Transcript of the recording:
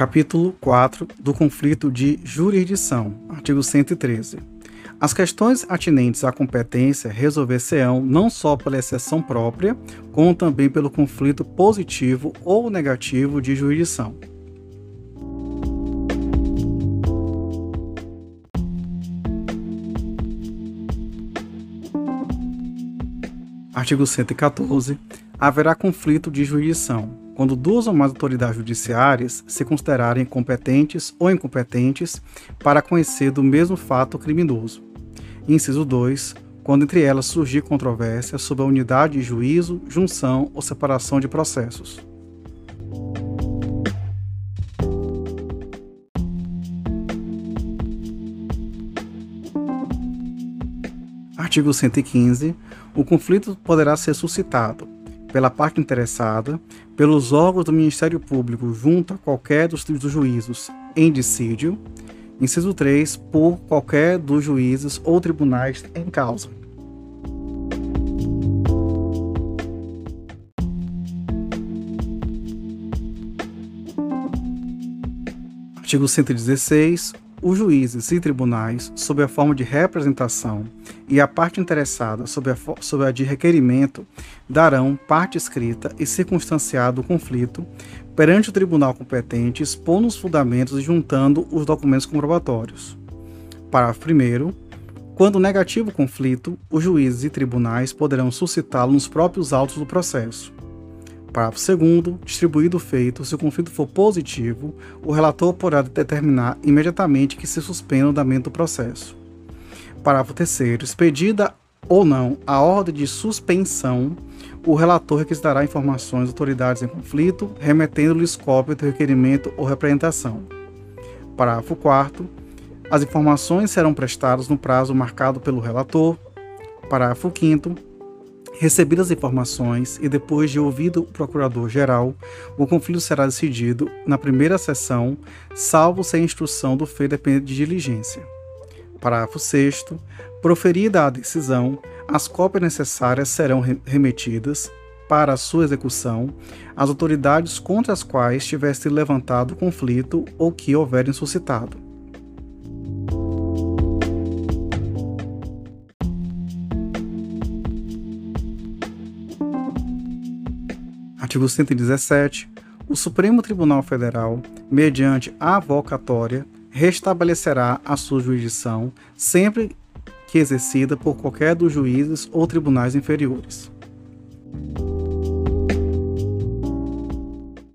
Capítulo 4 do conflito de jurisdição, artigo 113. As questões atinentes à competência resolver-se-ão não só pela exceção própria, como também pelo conflito positivo ou negativo de jurisdição. Artigo 114. Haverá conflito de jurisdição quando duas ou mais autoridades judiciárias se considerarem competentes ou incompetentes para conhecer do mesmo fato criminoso. Inciso 2. Quando entre elas surgir controvérsia sobre a unidade de juízo, junção ou separação de processos. Artigo 115. O conflito poderá ser suscitado pela parte interessada, pelos órgãos do Ministério Público junto a qualquer dos, dos juízos em dissídio. Inciso 3, por qualquer dos juízes ou tribunais em causa. Artigo 116 os juízes e tribunais, sob a forma de representação, e a parte interessada, sob a, sob a de requerimento, darão parte escrita e circunstanciado do conflito perante o tribunal competente, expondo os fundamentos e juntando os documentos comprobatórios. Parágrafo 1. Quando negativo o conflito, os juízes e tribunais poderão suscitá-lo nos próprios autos do processo Parágrafo 2. Distribuído o feito, se o conflito for positivo, o relator poderá determinar imediatamente que se suspenda o andamento do processo. Parágrafo 3. Expedida ou não a ordem de suspensão, o relator requisitará informações às autoridades em conflito, remetendo-lhes cópia do requerimento ou representação. Parágrafo 4. As informações serão prestadas no prazo marcado pelo relator. Parágrafo 5 Recebidas as informações e depois de ouvido o procurador-geral, o conflito será decidido na primeira sessão, salvo se a instrução do feito depender de diligência. Parágrafo 6. Proferida a decisão, as cópias necessárias serão remetidas para sua execução às autoridades contra as quais tiver sido levantado o conflito ou que houverem suscitado. Artigo 117. O Supremo Tribunal Federal, mediante avocatória, restabelecerá a sua jurisdição sempre que exercida por qualquer dos juízes ou tribunais inferiores.